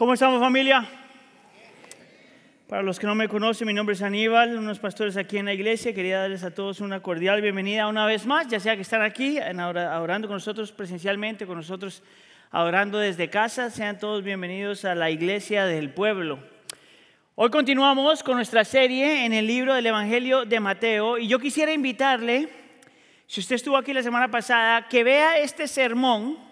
¿Cómo estamos familia? Para los que no me conocen, mi nombre es Aníbal, unos pastores aquí en la iglesia. Quería darles a todos una cordial bienvenida una vez más, ya sea que están aquí adorando con nosotros presencialmente, con nosotros adorando desde casa. Sean todos bienvenidos a la iglesia del pueblo. Hoy continuamos con nuestra serie en el libro del Evangelio de Mateo y yo quisiera invitarle, si usted estuvo aquí la semana pasada, que vea este sermón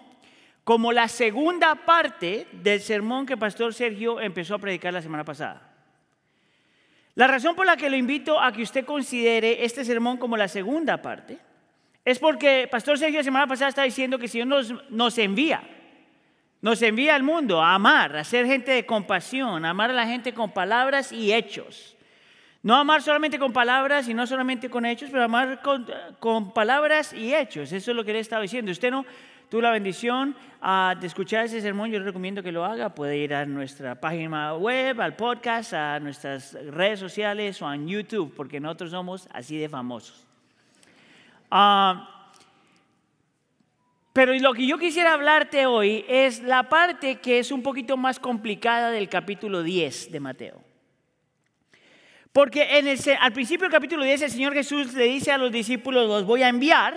como la segunda parte del sermón que Pastor Sergio empezó a predicar la semana pasada. La razón por la que lo invito a que usted considere este sermón como la segunda parte es porque Pastor Sergio la semana pasada está diciendo que si Dios nos, nos envía, nos envía al mundo a amar, a ser gente de compasión, a amar a la gente con palabras y hechos. No amar solamente con palabras y no solamente con hechos, pero amar con, con palabras y hechos. Eso es lo que él estaba diciendo. Usted no, tuvo la bendición ah, de escuchar ese sermón, yo recomiendo que lo haga. Puede ir a nuestra página web, al podcast, a nuestras redes sociales o en YouTube, porque nosotros somos así de famosos. Ah, pero lo que yo quisiera hablarte hoy es la parte que es un poquito más complicada del capítulo 10 de Mateo. Porque al principio del capítulo 10 el Señor Jesús le dice a los discípulos, los voy a enviar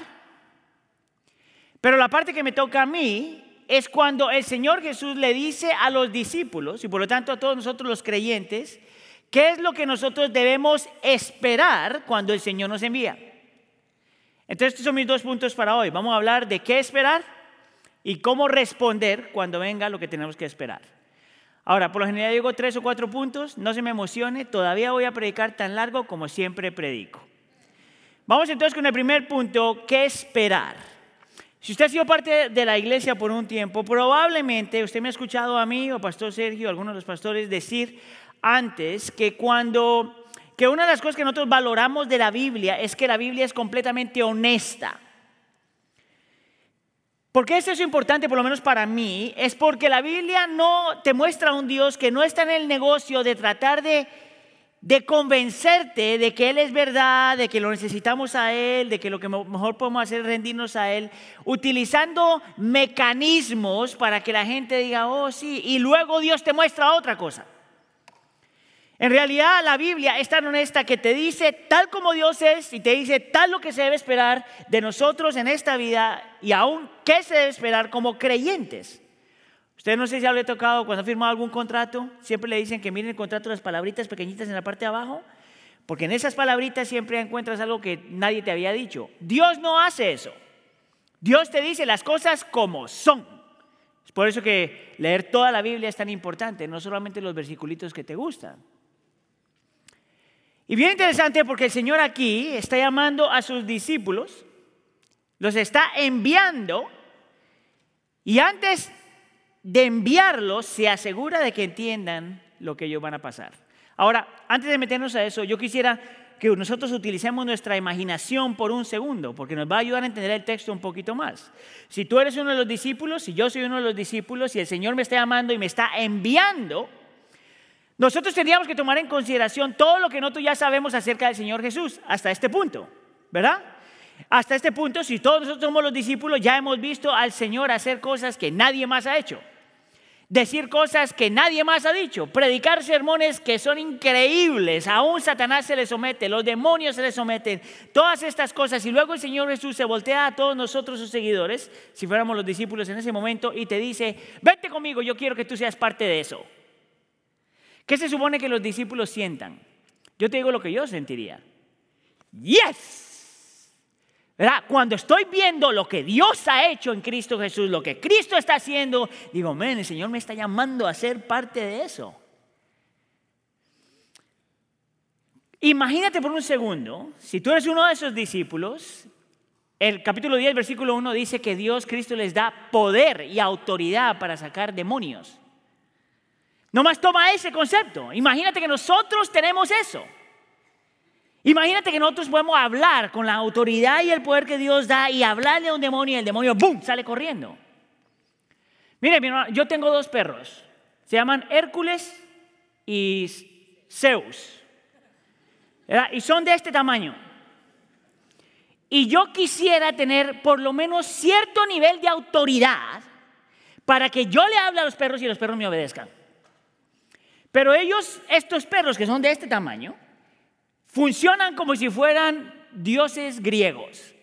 pero la parte que me toca a mí es cuando el Señor Jesús le dice a los discípulos, y por lo tanto a todos nosotros los creyentes, qué es lo que nosotros debemos esperar cuando el Señor nos envía. Entonces, estos son mis dos puntos para hoy. Vamos a hablar de qué esperar y cómo responder cuando venga lo que tenemos que esperar. Ahora, por lo general digo tres o cuatro puntos, no se me emocione, todavía voy a predicar tan largo como siempre predico. Vamos entonces con el primer punto, ¿qué esperar? Si usted ha sido parte de la iglesia por un tiempo, probablemente usted me ha escuchado a mí o Pastor Sergio, algunos de los pastores, decir antes que cuando, que una de las cosas que nosotros valoramos de la Biblia es que la Biblia es completamente honesta. ¿Por qué es importante, por lo menos para mí? Es porque la Biblia no te muestra a un Dios que no está en el negocio de tratar de de convencerte de que Él es verdad, de que lo necesitamos a Él, de que lo que mejor podemos hacer es rendirnos a Él, utilizando mecanismos para que la gente diga, oh sí, y luego Dios te muestra otra cosa. En realidad la Biblia es tan honesta que te dice tal como Dios es y te dice tal lo que se debe esperar de nosotros en esta vida y aún qué se debe esperar como creyentes. Usted no sé si le tocado cuando ha firmado algún contrato, siempre le dicen que miren el contrato las palabritas pequeñitas en la parte de abajo, porque en esas palabritas siempre encuentras algo que nadie te había dicho. Dios no hace eso. Dios te dice las cosas como son. Es por eso que leer toda la Biblia es tan importante, no solamente los versiculitos que te gustan. Y bien interesante porque el Señor aquí está llamando a sus discípulos, los está enviando, y antes de enviarlos se asegura de que entiendan lo que ellos van a pasar. Ahora, antes de meternos a eso, yo quisiera que nosotros utilicemos nuestra imaginación por un segundo, porque nos va a ayudar a entender el texto un poquito más. Si tú eres uno de los discípulos, si yo soy uno de los discípulos, y el Señor me está llamando y me está enviando, nosotros tendríamos que tomar en consideración todo lo que nosotros ya sabemos acerca del Señor Jesús hasta este punto, ¿verdad? Hasta este punto, si todos nosotros somos los discípulos, ya hemos visto al Señor hacer cosas que nadie más ha hecho decir cosas que nadie más ha dicho, predicar sermones que son increíbles, aún Satanás se le somete, los demonios se le someten, todas estas cosas. Y luego el Señor Jesús se voltea a todos nosotros sus seguidores, si fuéramos los discípulos en ese momento, y te dice, vete conmigo, yo quiero que tú seas parte de eso. ¿Qué se supone que los discípulos sientan? Yo te digo lo que yo sentiría. Yes. Cuando estoy viendo lo que Dios ha hecho en Cristo Jesús, lo que Cristo está haciendo, digo, men, el Señor me está llamando a ser parte de eso. Imagínate por un segundo, si tú eres uno de esos discípulos, el capítulo 10, versículo 1 dice que Dios, Cristo les da poder y autoridad para sacar demonios. Nomás toma ese concepto. Imagínate que nosotros tenemos eso. Imagínate que nosotros podemos hablar con la autoridad y el poder que Dios da y hablarle a un demonio y el demonio, ¡boom!, sale corriendo. Mire, mi hermano, yo tengo dos perros. Se llaman Hércules y Zeus. Y son de este tamaño. Y yo quisiera tener por lo menos cierto nivel de autoridad para que yo le hable a los perros y los perros me obedezcan. Pero ellos, estos perros que son de este tamaño, funcionan como si fueran dioses griegos.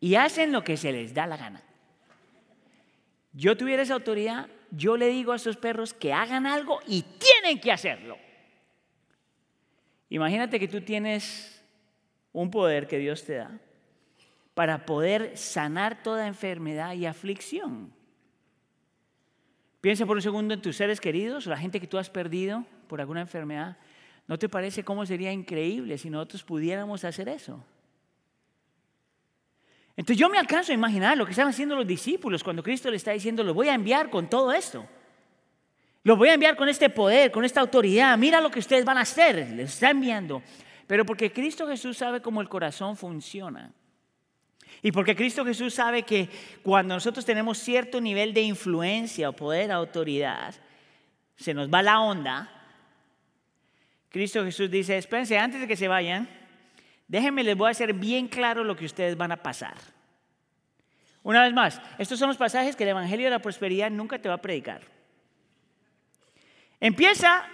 Y hacen lo que se les da la gana. Yo tuviera esa autoridad, yo le digo a esos perros que hagan algo y tienen que hacerlo. Imagínate que tú tienes un poder que Dios te da para poder sanar toda enfermedad y aflicción. Piensa por un segundo en tus seres queridos, la gente que tú has perdido por alguna enfermedad. ¿No te parece cómo sería increíble si nosotros pudiéramos hacer eso? Entonces yo me alcanzo a imaginar lo que están haciendo los discípulos cuando Cristo le está diciendo, lo voy a enviar con todo esto. Lo voy a enviar con este poder, con esta autoridad. Mira lo que ustedes van a hacer. Les está enviando. Pero porque Cristo Jesús sabe cómo el corazón funciona. Y porque Cristo Jesús sabe que cuando nosotros tenemos cierto nivel de influencia o poder, autoridad, se nos va la onda. Cristo Jesús dice, espérense, antes de que se vayan, déjenme, les voy a hacer bien claro lo que ustedes van a pasar. Una vez más, estos son los pasajes que el Evangelio de la Prosperidad nunca te va a predicar. Empieza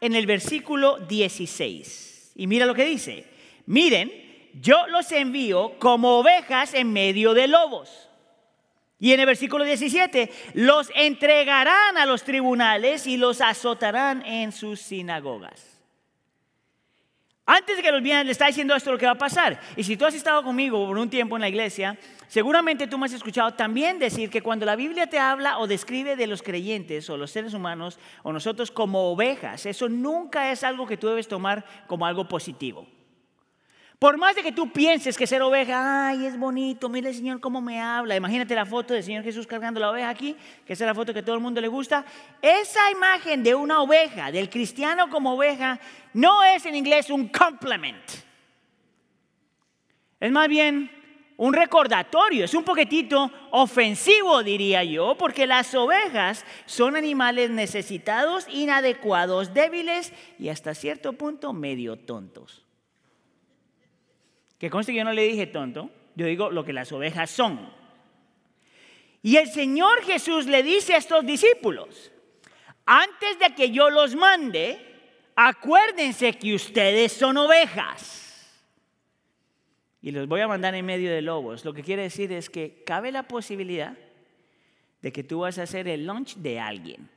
en el versículo 16 y mira lo que dice. Miren, yo los envío como ovejas en medio de lobos. Y en el versículo 17, los entregarán a los tribunales y los azotarán en sus sinagogas. Antes de que los vienen, le está diciendo esto lo que va a pasar. Y si tú has estado conmigo por un tiempo en la iglesia, seguramente tú me has escuchado también decir que cuando la Biblia te habla o describe de los creyentes o los seres humanos o nosotros como ovejas, eso nunca es algo que tú debes tomar como algo positivo. Por más de que tú pienses que ser oveja, ay, es bonito, mira el Señor cómo me habla. Imagínate la foto del Señor Jesús cargando la oveja aquí, que es la foto que todo el mundo le gusta. Esa imagen de una oveja, del cristiano como oveja, no es en inglés un compliment. Es más bien un recordatorio, es un poquitito ofensivo, diría yo, porque las ovejas son animales necesitados, inadecuados, débiles y hasta cierto punto medio tontos. Que conste que yo no le dije tonto, yo digo lo que las ovejas son. Y el Señor Jesús le dice a estos discípulos, antes de que yo los mande, acuérdense que ustedes son ovejas. Y los voy a mandar en medio de lobos. Lo que quiere decir es que cabe la posibilidad de que tú vas a hacer el lunch de alguien.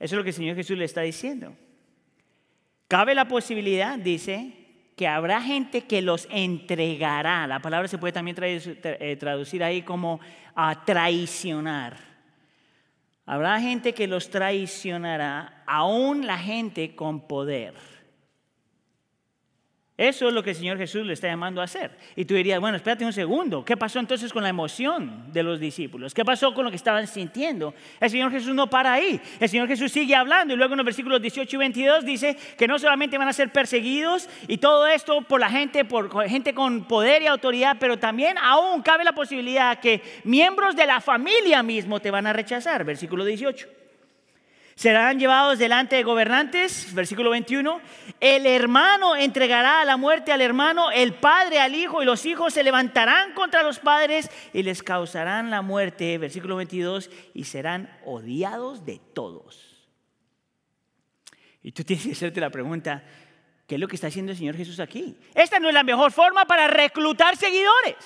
Eso es lo que el Señor Jesús le está diciendo. Cabe la posibilidad, dice, que habrá gente que los entregará. La palabra se puede también eh, traducir ahí como a traicionar. Habrá gente que los traicionará, aún la gente con poder. Eso es lo que el Señor Jesús le está llamando a hacer. Y tú dirías, bueno, espérate un segundo, ¿qué pasó entonces con la emoción de los discípulos? ¿Qué pasó con lo que estaban sintiendo? El Señor Jesús no para ahí. El Señor Jesús sigue hablando y luego en los versículos 18 y 22 dice que no solamente van a ser perseguidos y todo esto por la gente, por gente con poder y autoridad, pero también aún cabe la posibilidad que miembros de la familia mismo te van a rechazar. Versículo 18. Serán llevados delante de gobernantes, versículo 21. El hermano entregará a la muerte al hermano, el padre al hijo, y los hijos se levantarán contra los padres y les causarán la muerte, versículo 22, y serán odiados de todos. Y tú tienes que hacerte la pregunta, ¿qué es lo que está haciendo el Señor Jesús aquí? Esta no es la mejor forma para reclutar seguidores.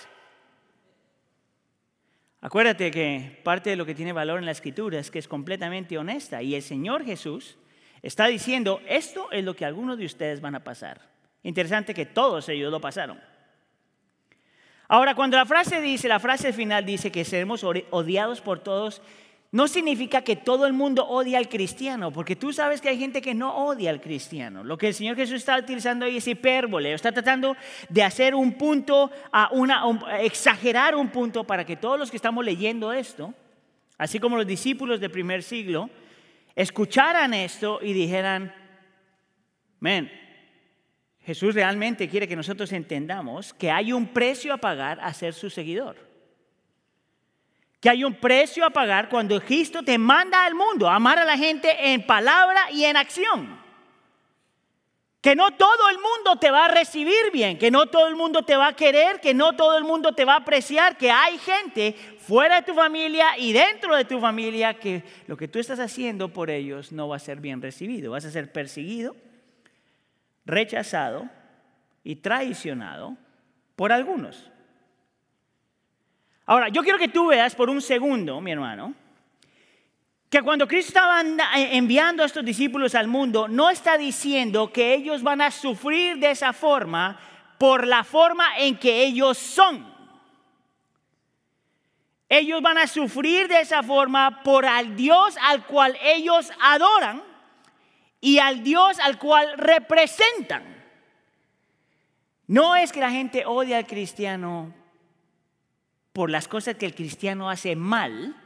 Acuérdate que parte de lo que tiene valor en la escritura es que es completamente honesta y el Señor Jesús está diciendo, esto es lo que algunos de ustedes van a pasar. Interesante que todos ellos lo pasaron. Ahora, cuando la frase dice, la frase final dice que seremos odiados por todos, no significa que todo el mundo odia al cristiano, porque tú sabes que hay gente que no odia al cristiano. Lo que el Señor Jesús está utilizando ahí es hipérbole, está tratando de hacer un punto, a una, exagerar un punto para que todos los que estamos leyendo esto, así como los discípulos del primer siglo, escucharan esto y dijeran, men, Jesús realmente quiere que nosotros entendamos que hay un precio a pagar a ser su seguidor que hay un precio a pagar cuando Cristo te manda al mundo a amar a la gente en palabra y en acción. que no todo el mundo te va a recibir bien, que no todo el mundo te va a querer, que no todo el mundo te va a apreciar, que hay gente fuera de tu familia y dentro de tu familia que lo que tú estás haciendo por ellos no va a ser bien recibido, vas a ser perseguido, rechazado y traicionado por algunos. Ahora, yo quiero que tú veas por un segundo, mi hermano, que cuando Cristo estaba eh, enviando a estos discípulos al mundo, no está diciendo que ellos van a sufrir de esa forma por la forma en que ellos son. Ellos van a sufrir de esa forma por al Dios al cual ellos adoran y al Dios al cual representan. No es que la gente odia al cristiano por las cosas que el cristiano hace mal,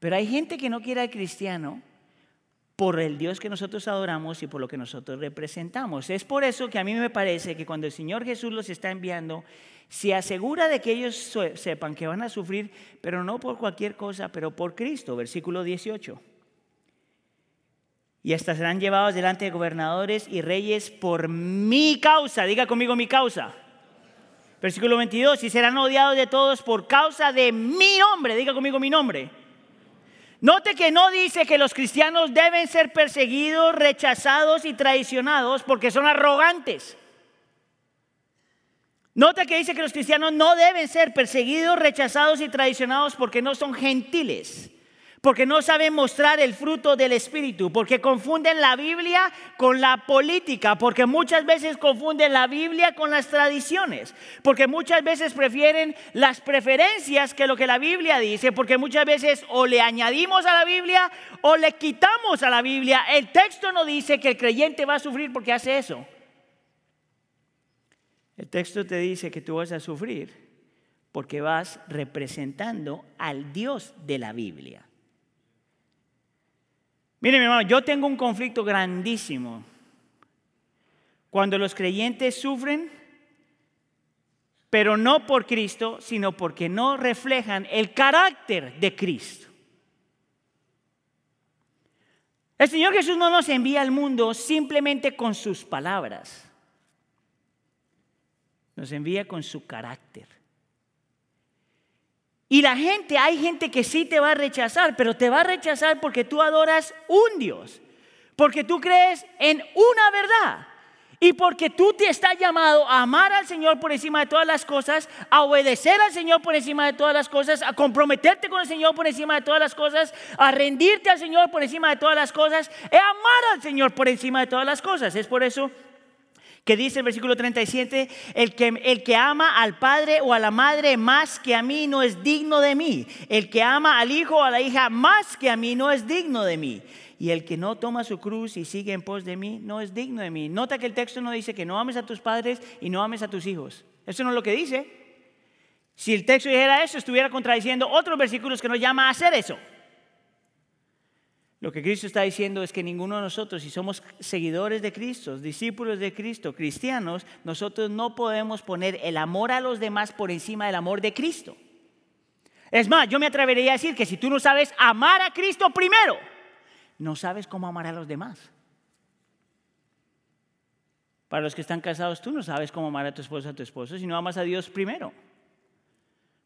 pero hay gente que no quiere al cristiano por el Dios que nosotros adoramos y por lo que nosotros representamos. Es por eso que a mí me parece que cuando el Señor Jesús los está enviando, se asegura de que ellos sepan que van a sufrir, pero no por cualquier cosa, pero por Cristo, versículo 18. Y hasta serán llevados delante de gobernadores y reyes por mi causa. Diga conmigo mi causa. Versículo 22, y serán odiados de todos por causa de mi nombre. Diga conmigo mi nombre. Note que no dice que los cristianos deben ser perseguidos, rechazados y traicionados porque son arrogantes. Note que dice que los cristianos no deben ser perseguidos, rechazados y traicionados porque no son gentiles porque no saben mostrar el fruto del Espíritu, porque confunden la Biblia con la política, porque muchas veces confunden la Biblia con las tradiciones, porque muchas veces prefieren las preferencias que lo que la Biblia dice, porque muchas veces o le añadimos a la Biblia o le quitamos a la Biblia. El texto no dice que el creyente va a sufrir porque hace eso. El texto te dice que tú vas a sufrir porque vas representando al Dios de la Biblia. Mire, mi hermano, yo tengo un conflicto grandísimo. Cuando los creyentes sufren, pero no por Cristo, sino porque no reflejan el carácter de Cristo. El Señor Jesús no nos envía al mundo simplemente con sus palabras, nos envía con su carácter. Y la gente, hay gente que sí te va a rechazar, pero te va a rechazar porque tú adoras un Dios, porque tú crees en una verdad. Y porque tú te estás llamado a amar al Señor por encima de todas las cosas, a obedecer al Señor por encima de todas las cosas, a comprometerte con el Señor por encima de todas las cosas, a rendirte al Señor por encima de todas las cosas, a amar al Señor por encima de todas las cosas. Es por eso que dice el versículo 37, el que, el que ama al padre o a la madre más que a mí no es digno de mí. El que ama al hijo o a la hija más que a mí no es digno de mí. Y el que no toma su cruz y sigue en pos de mí no es digno de mí. Nota que el texto no dice que no ames a tus padres y no ames a tus hijos. Eso no es lo que dice. Si el texto dijera eso, estuviera contradiciendo otros versículos que nos llama a hacer eso. Lo que Cristo está diciendo es que ninguno de nosotros, si somos seguidores de Cristo, discípulos de Cristo, cristianos, nosotros no podemos poner el amor a los demás por encima del amor de Cristo. Es más, yo me atrevería a decir que si tú no sabes amar a Cristo primero, no sabes cómo amar a los demás. Para los que están casados, tú no sabes cómo amar a tu esposa a tu esposo si no amas a Dios primero.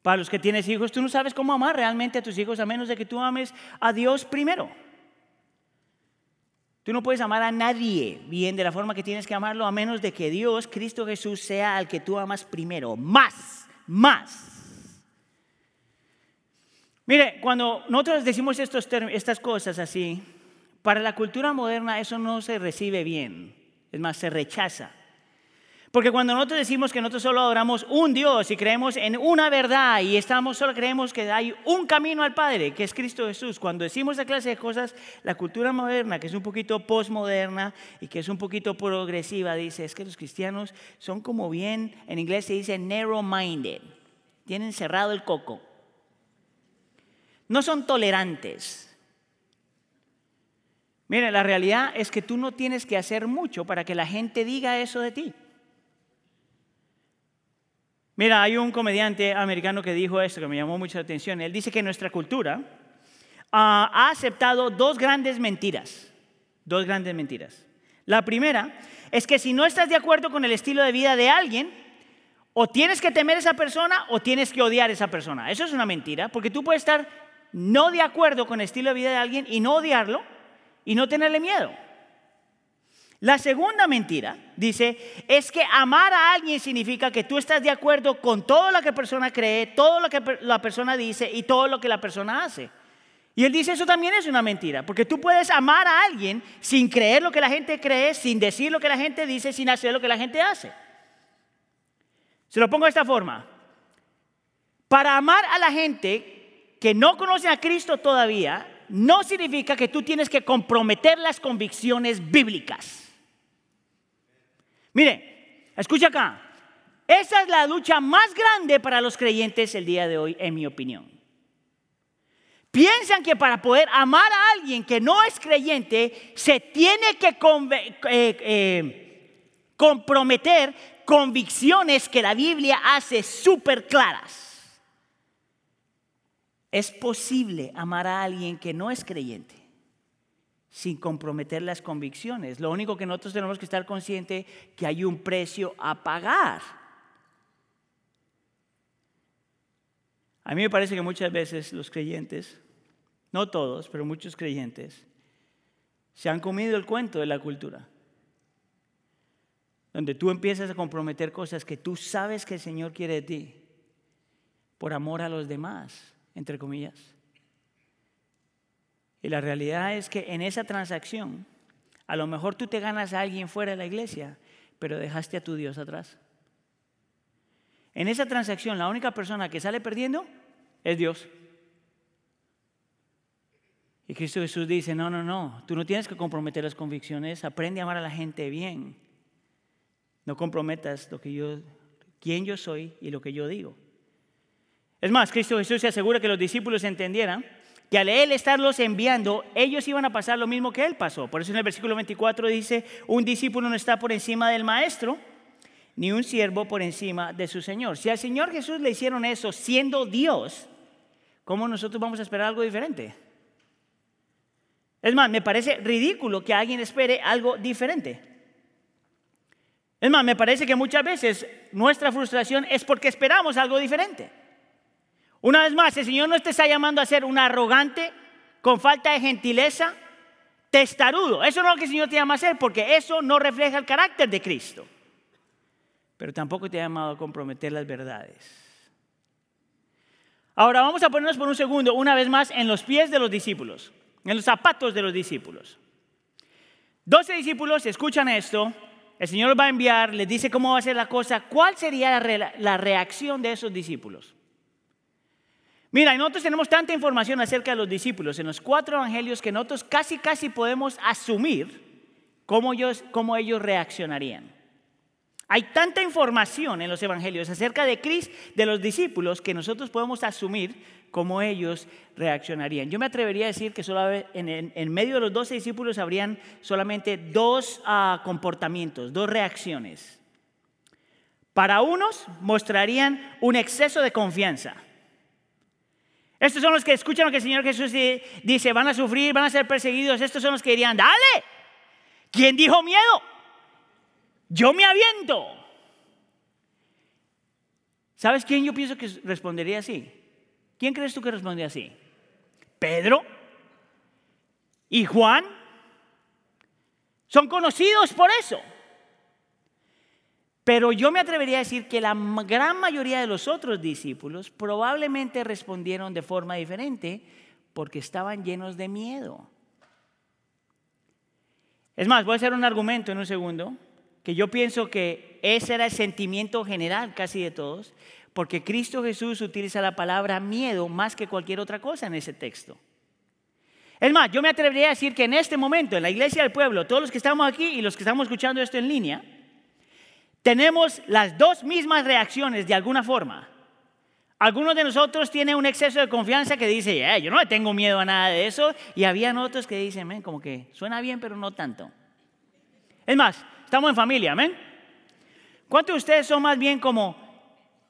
Para los que tienes hijos, tú no sabes cómo amar realmente a tus hijos a menos de que tú ames a Dios primero. Tú no puedes amar a nadie bien de la forma que tienes que amarlo a menos de que Dios, Cristo Jesús, sea al que tú amas primero. Más, más. Mire, cuando nosotros decimos estos estas cosas así, para la cultura moderna eso no se recibe bien. Es más, se rechaza. Porque cuando nosotros decimos que nosotros solo adoramos un Dios y creemos en una verdad y estamos solo creemos que hay un camino al Padre, que es Cristo Jesús, cuando decimos esa clase de cosas, la cultura moderna, que es un poquito postmoderna y que es un poquito progresiva, dice, es que los cristianos son como bien, en inglés se dice narrow-minded, tienen cerrado el coco. No son tolerantes. Mire, la realidad es que tú no tienes que hacer mucho para que la gente diga eso de ti. Mira, hay un comediante americano que dijo esto que me llamó mucha atención. Él dice que nuestra cultura ah, ha aceptado dos grandes mentiras. Dos grandes mentiras. La primera es que si no estás de acuerdo con el estilo de vida de alguien, o tienes que temer a esa persona o tienes que odiar a esa persona. Eso es una mentira, porque tú puedes estar no de acuerdo con el estilo de vida de alguien y no odiarlo y no tenerle miedo. La segunda mentira, dice, es que amar a alguien significa que tú estás de acuerdo con todo lo que la persona cree, todo lo que la persona dice y todo lo que la persona hace. Y él dice, eso también es una mentira, porque tú puedes amar a alguien sin creer lo que la gente cree, sin decir lo que la gente dice, sin hacer lo que la gente hace. Se lo pongo de esta forma. Para amar a la gente que no conoce a Cristo todavía, no significa que tú tienes que comprometer las convicciones bíblicas. Mire, escucha acá. Esa es la lucha más grande para los creyentes el día de hoy, en mi opinión. Piensan que para poder amar a alguien que no es creyente, se tiene que eh, eh, comprometer convicciones que la Biblia hace súper claras. Es posible amar a alguien que no es creyente sin comprometer las convicciones. Lo único que nosotros tenemos que estar conscientes que hay un precio a pagar. A mí me parece que muchas veces los creyentes, no todos, pero muchos creyentes, se han comido el cuento de la cultura donde tú empiezas a comprometer cosas que tú sabes que el Señor quiere de ti por amor a los demás, entre comillas. Y la realidad es que en esa transacción, a lo mejor tú te ganas a alguien fuera de la iglesia, pero dejaste a tu Dios atrás. En esa transacción, la única persona que sale perdiendo es Dios. Y Cristo Jesús dice, no, no, no, tú no tienes que comprometer las convicciones, aprende a amar a la gente bien. No comprometas lo que yo, quién yo soy y lo que yo digo. Es más, Cristo Jesús se asegura que los discípulos entendieran que al Él estarlos enviando, ellos iban a pasar lo mismo que Él pasó. Por eso en el versículo 24 dice, un discípulo no está por encima del maestro, ni un siervo por encima de su Señor. Si al Señor Jesús le hicieron eso siendo Dios, ¿cómo nosotros vamos a esperar algo diferente? Es más, me parece ridículo que alguien espere algo diferente. Es más, me parece que muchas veces nuestra frustración es porque esperamos algo diferente. Una vez más, el Señor no te está llamando a ser un arrogante, con falta de gentileza, testarudo. Eso no es lo que el Señor te llama a ser, porque eso no refleja el carácter de Cristo. Pero tampoco te ha llamado a comprometer las verdades. Ahora vamos a ponernos por un segundo, una vez más, en los pies de los discípulos, en los zapatos de los discípulos. Doce discípulos escuchan esto el Señor va a enviar, les dice cómo va a ser la cosa, ¿cuál sería la reacción de esos discípulos? Mira, nosotros tenemos tanta información acerca de los discípulos en los cuatro evangelios que nosotros casi, casi podemos asumir cómo ellos, cómo ellos reaccionarían. Hay tanta información en los evangelios acerca de Cristo, de los discípulos, que nosotros podemos asumir cómo ellos reaccionarían. Yo me atrevería a decir que solo en, medio de los doce discípulos habrían solamente dos ah, comportamientos, dos reacciones. Para unos mostrarían un exceso de confianza. Estos son los que escuchan lo que el Señor Jesús dice, van a sufrir, van a ser perseguidos. Estos son los que dirían, dale, ¿quién dijo miedo? Yo me aviento. ¿Sabes quién yo pienso que respondería así? ¿Quién crees tú que respondería así? ¿Pedro? ¿Y Juan? Son conocidos por eso. Pero yo me atrevería a decir que la gran mayoría de los otros discípulos probablemente respondieron de forma diferente porque estaban llenos de miedo. Es más, voy a hacer un argumento en un segundo que yo pienso que ese era el sentimiento general casi de todos, porque Cristo Jesús utiliza la palabra miedo más que cualquier otra cosa en ese texto. Es más, yo me atrevería a decir que en este momento, en la iglesia del pueblo, todos los que estamos aquí y los que estamos escuchando esto en línea, tenemos las dos mismas reacciones de alguna forma. Algunos de nosotros tienen un exceso de confianza que dice, yo no le tengo miedo a nada de eso, y habían otros que dicen, como que suena bien, pero no tanto. Es más, Estamos en familia, amén. ¿Cuántos de ustedes son más bien como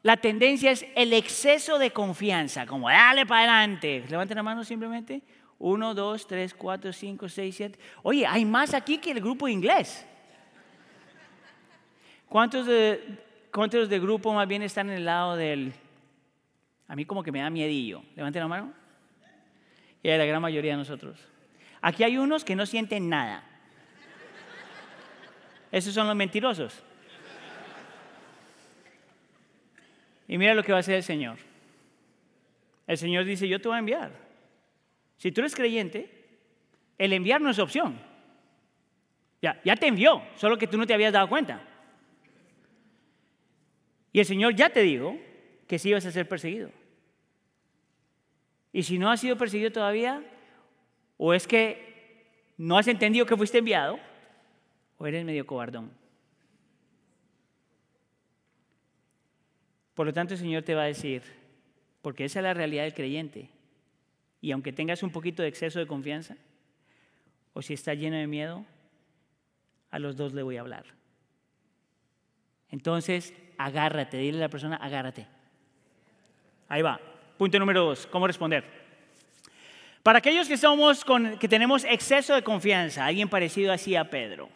la tendencia es el exceso de confianza, como dale para adelante? Levanten la mano simplemente. Uno, dos, tres, cuatro, cinco, seis, siete. Oye, hay más aquí que el grupo inglés. ¿Cuántos de, cuántos de grupo más bien están en el lado del... A mí como que me da miedillo. Levanten la mano. Y la gran mayoría de nosotros. Aquí hay unos que no sienten nada. Esos son los mentirosos. Y mira lo que va a hacer el Señor. El Señor dice, yo te voy a enviar. Si tú eres creyente, el enviar no es opción. Ya, ya te envió, solo que tú no te habías dado cuenta. Y el Señor ya te dijo que sí ibas a ser perseguido. Y si no has sido perseguido todavía, o es que no has entendido que fuiste enviado, o eres medio cobardón. Por lo tanto, el Señor te va a decir, porque esa es la realidad del creyente, y aunque tengas un poquito de exceso de confianza, o si estás lleno de miedo, a los dos le voy a hablar. Entonces, agárrate, dile a la persona, agárrate. Ahí va. Punto número dos, ¿cómo responder? Para aquellos que somos que tenemos exceso de confianza, alguien parecido así a Pedro.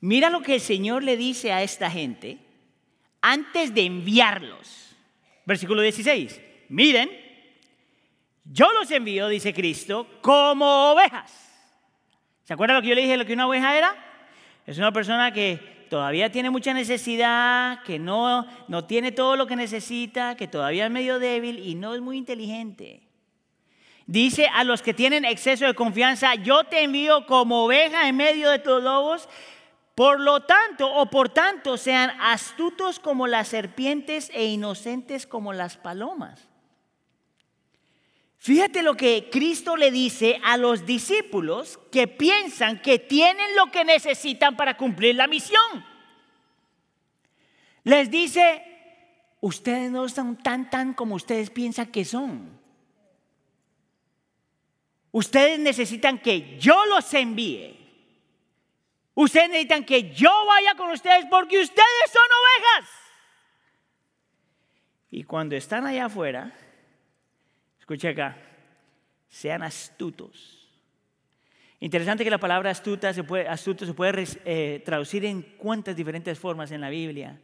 Mira lo que el Señor le dice a esta gente antes de enviarlos. Versículo 16. Miren, yo los envío, dice Cristo, como ovejas. ¿Se acuerdan lo que yo le dije lo que una oveja era? Es una persona que todavía tiene mucha necesidad, que no, no tiene todo lo que necesita, que todavía es medio débil y no es muy inteligente. Dice a los que tienen exceso de confianza, yo te envío como oveja en medio de tus lobos. Por lo tanto, o por tanto, sean astutos como las serpientes e inocentes como las palomas. Fíjate lo que Cristo le dice a los discípulos que piensan que tienen lo que necesitan para cumplir la misión. Les dice, ustedes no son tan tan como ustedes piensan que son. Ustedes necesitan que yo los envíe. Ustedes necesitan que yo vaya con ustedes porque ustedes son ovejas. Y cuando están allá afuera, escuche acá, sean astutos. Interesante que la palabra astuta se puede, astuto se puede eh, traducir en cuántas diferentes formas en la Biblia.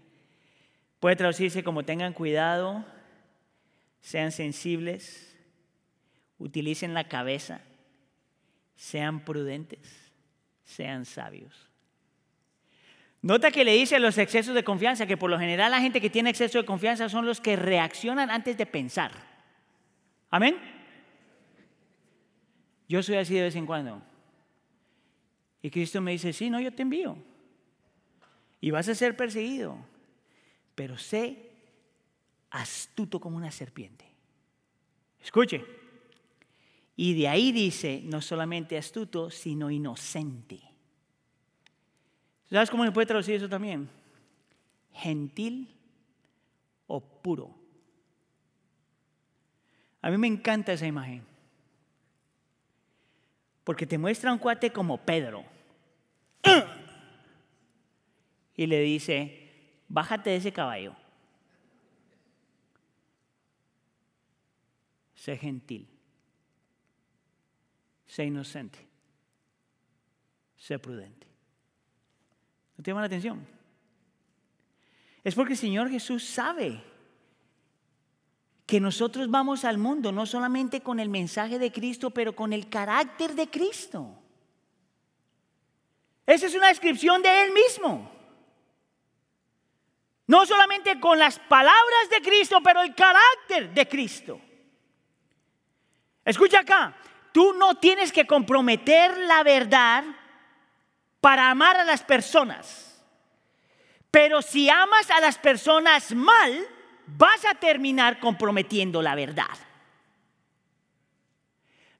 Puede traducirse como tengan cuidado, sean sensibles, utilicen la cabeza, sean prudentes, sean sabios. Nota que le dice los excesos de confianza, que por lo general la gente que tiene exceso de confianza son los que reaccionan antes de pensar. Amén. Yo soy así de vez en cuando. Y Cristo me dice, sí, no, yo te envío. Y vas a ser perseguido. Pero sé astuto como una serpiente. Escuche. Y de ahí dice, no solamente astuto, sino inocente. ¿Sabes cómo se puede traducir eso también? Gentil o puro. A mí me encanta esa imagen. Porque te muestra un cuate como Pedro. Y le dice, bájate de ese caballo. Sé gentil. Sé inocente. Sé prudente. ¿No te llama la atención? Es porque el Señor Jesús sabe que nosotros vamos al mundo no solamente con el mensaje de Cristo, pero con el carácter de Cristo. Esa es una descripción de Él mismo. No solamente con las palabras de Cristo, pero el carácter de Cristo. Escucha acá, tú no tienes que comprometer la verdad para amar a las personas. Pero si amas a las personas mal, vas a terminar comprometiendo la verdad.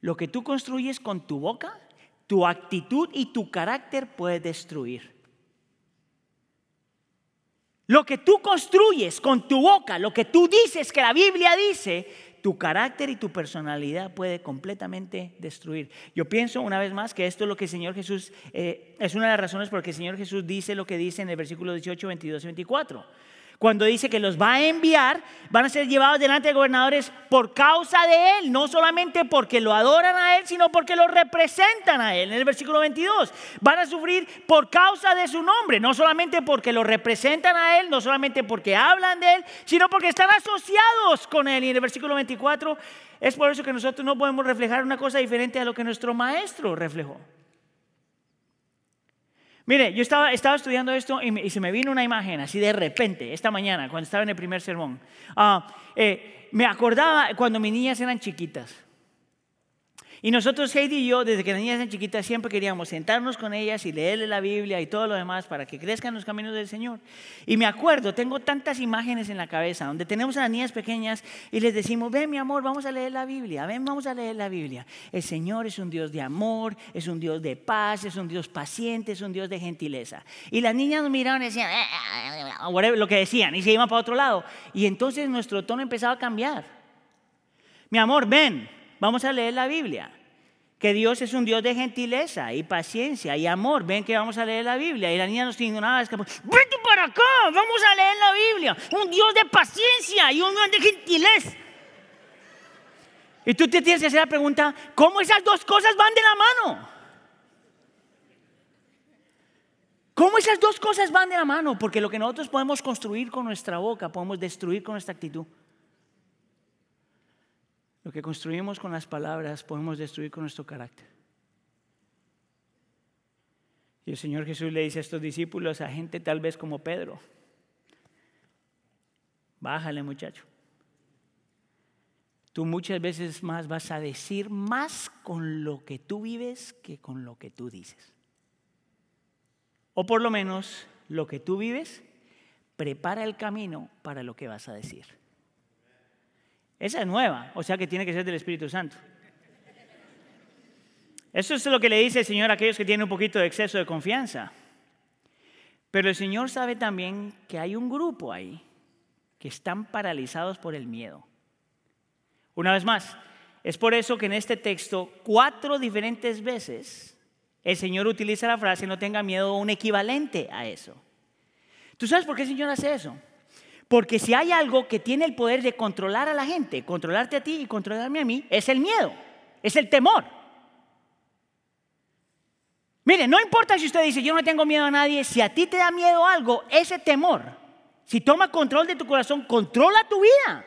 Lo que tú construyes con tu boca, tu actitud y tu carácter puede destruir. Lo que tú construyes con tu boca, lo que tú dices que la Biblia dice, tu carácter y tu personalidad puede completamente destruir. Yo pienso una vez más que esto es lo que el Señor Jesús, eh, es una de las razones por las que el Señor Jesús dice lo que dice en el versículo 18, 22 y 24. Cuando dice que los va a enviar, van a ser llevados delante de gobernadores por causa de Él, no solamente porque lo adoran a Él, sino porque lo representan a Él. En el versículo 22, van a sufrir por causa de su nombre, no solamente porque lo representan a Él, no solamente porque hablan de Él, sino porque están asociados con Él. Y en el versículo 24, es por eso que nosotros no podemos reflejar una cosa diferente a lo que nuestro Maestro reflejó. Mire, yo estaba, estudiando esto y, se me vino una imagen así de repente, esta mañana, cuando estaba en el primer sermón. Ah, eh, me acordaba cuando mis niñas eran chiquitas. Y nosotros, Heidi y yo, desde que las niñas eran chiquitas, siempre queríamos sentarnos con ellas y leerle la Biblia y todo lo demás para que crezcan los caminos del Señor. Y me acuerdo, tengo tantas imágenes en la cabeza donde tenemos a las niñas pequeñas y les decimos, ven mi amor, vamos a leer la Biblia, ven, vamos a leer la Biblia. El Señor es un Dios de amor, es un Dios de paz, es un Dios paciente, es un Dios de gentileza. Y las niñas nos miraban y decían, whatever, lo que decían, y se iban para otro lado. Y entonces nuestro tono empezaba a cambiar. Mi amor, ven, Vamos a leer la Biblia. Que Dios es un Dios de gentileza y paciencia y amor. Ven que vamos a leer la Biblia. Y la niña nos ignoraba. Es vete para acá, vamos a leer la Biblia. Un Dios de paciencia y un Dios de gentileza. Y tú te tienes que hacer la pregunta, ¿cómo esas dos cosas van de la mano? ¿Cómo esas dos cosas van de la mano? Porque lo que nosotros podemos construir con nuestra boca, podemos destruir con nuestra actitud. Lo que construimos con las palabras podemos destruir con nuestro carácter. Y el Señor Jesús le dice a estos discípulos, a gente tal vez como Pedro, bájale muchacho. Tú muchas veces más vas a decir más con lo que tú vives que con lo que tú dices. O por lo menos lo que tú vives prepara el camino para lo que vas a decir. Esa es nueva, o sea que tiene que ser del Espíritu Santo. Eso es lo que le dice el Señor a aquellos que tienen un poquito de exceso de confianza. Pero el Señor sabe también que hay un grupo ahí que están paralizados por el miedo. Una vez más, es por eso que en este texto, cuatro diferentes veces, el Señor utiliza la frase no tenga miedo un equivalente a eso. ¿Tú sabes por qué el Señor hace eso? Porque si hay algo que tiene el poder de controlar a la gente, controlarte a ti y controlarme a mí, es el miedo, es el temor. Mire, no importa si usted dice yo no tengo miedo a nadie, si a ti te da miedo algo, ese temor, si toma control de tu corazón, controla tu vida.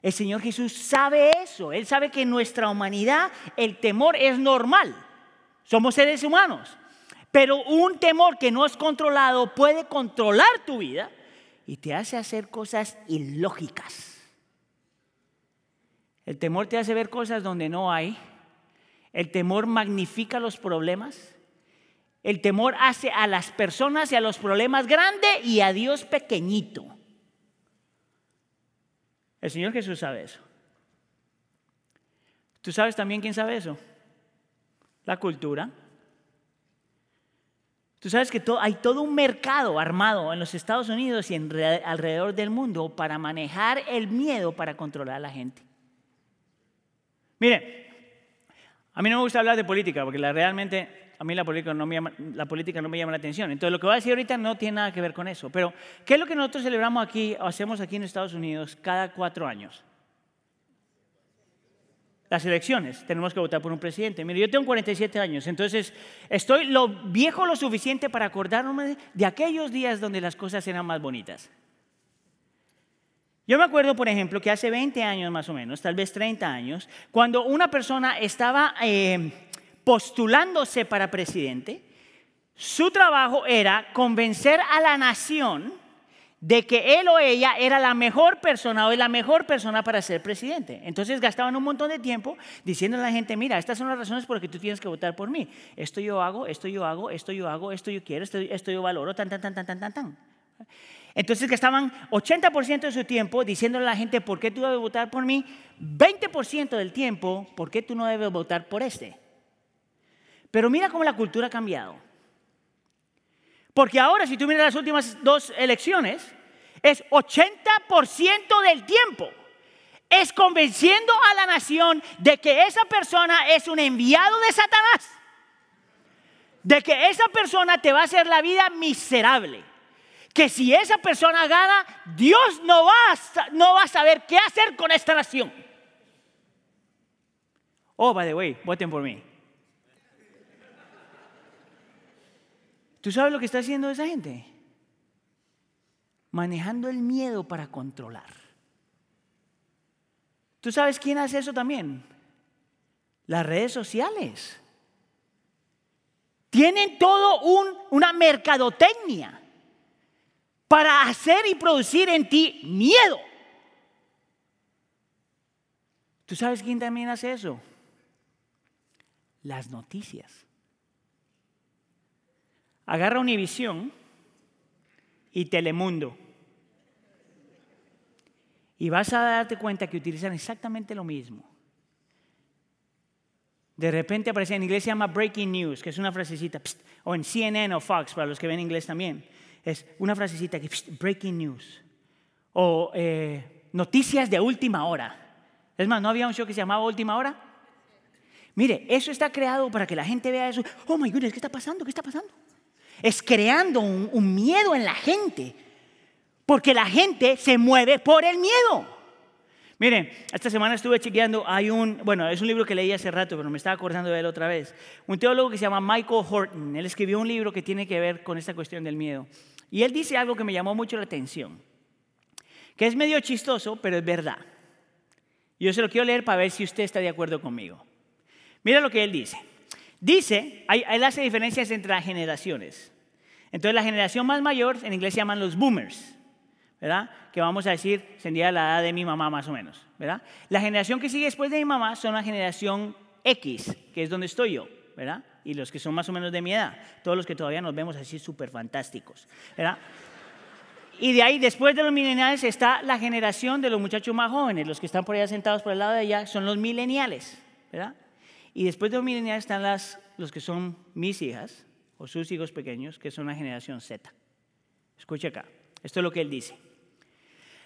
El Señor Jesús sabe eso, Él sabe que en nuestra humanidad el temor es normal, somos seres humanos, pero un temor que no es controlado puede controlar tu vida y te hace hacer cosas ilógicas. El temor te hace ver cosas donde no hay. El temor magnifica los problemas. El temor hace a las personas y a los problemas grande y a Dios pequeñito. El Señor Jesús sabe eso. ¿Tú sabes también quién sabe eso? La cultura. Tú sabes que hay todo un mercado armado en los Estados Unidos y alrededor del mundo para manejar el miedo para controlar a la gente. Mire, a mí no me gusta hablar de política porque realmente a mí la política, no me llama, la política no me llama la atención. Entonces lo que voy a decir ahorita no tiene nada que ver con eso. Pero, ¿qué es lo que nosotros celebramos aquí o hacemos aquí en Estados Unidos cada cuatro años? Las elecciones, tenemos que votar por un presidente. Mire, yo tengo 47 años, entonces estoy lo viejo lo suficiente para acordarme de aquellos días donde las cosas eran más bonitas. Yo me acuerdo, por ejemplo, que hace 20 años más o menos, tal vez 30 años, cuando una persona estaba eh, postulándose para presidente, su trabajo era convencer a la nación de que él o ella era la mejor persona o la mejor persona para ser presidente. Entonces gastaban un montón de tiempo diciendo a la gente, mira, estas son las razones por las que tú tienes que votar por mí. Esto yo hago, esto yo hago, esto yo hago, esto yo quiero, esto, esto yo valoro, tan, tan, tan, tan, tan, tan, tan. Entonces gastaban 80% de su tiempo diciéndole a la gente, ¿por qué tú debes votar por mí? 20% del tiempo, ¿por qué tú no debes votar por este? Pero mira cómo la cultura ha cambiado. Porque ahora, si tú miras las últimas dos elecciones, es 80% del tiempo. Es convenciendo a la nación de que esa persona es un enviado de Satanás. De que esa persona te va a hacer la vida miserable. que si esa persona gana, Dios no va a, no va a saber qué hacer con esta nación. Oh, by the way, voten por mí. ¿Tú sabes lo que está haciendo esa gente? Manejando el miedo para controlar. ¿Tú sabes quién hace eso también? Las redes sociales. Tienen todo un, una mercadotecnia para hacer y producir en ti miedo. ¿Tú sabes quién también hace eso? Las noticias. Agarra Univisión y Telemundo. Y vas a darte cuenta que utilizan exactamente lo mismo. De repente aparece en inglés se llama breaking news, que es una frasecita, o en CNN o Fox, para los que ven inglés también. Es una frasecita que breaking news. O eh, noticias de última hora. Es más, ¿no había un show que se llamaba Última Hora? Mire, eso está creado para que la gente vea eso. Oh my goodness, ¿qué está pasando? ¿Qué está pasando? Es creando un, miedo en la gente. Porque la gente se mueve por el miedo. Miren, esta semana estuve chequeando, hay un, bueno, es un libro que leí hace rato, pero me estaba acordando de él otra vez. Un teólogo que se llama Michael Horton, él escribió un libro que tiene que ver con esta cuestión del miedo. Y él dice algo que me llamó mucho la atención, que es medio chistoso, pero es verdad. Yo se lo quiero leer para ver si usted está de acuerdo conmigo. Mira lo que él dice. Dice, él hace diferencias entre las generaciones. Entonces la generación más mayor, en inglés se llaman los boomers. ¿verdad? Que vamos a decir, sería la edad de mi mamá más o menos, ¿verdad? La generación que sigue después de mi mamá son la generación X, que es donde estoy yo, ¿verdad? Y los que son más o menos de mi edad, todos los que todavía nos vemos así súper fantásticos, ¿verdad? Y de ahí, después de los mileniales, está la generación de los muchachos más jóvenes, los que están por allá sentados por el lado de allá, son los mileniales, ¿verdad? Y después de los mileniales están las, los que son mis hijas, o sus hijos pequeños, que son la generación Z. Escucha acá, esto es lo que él dice.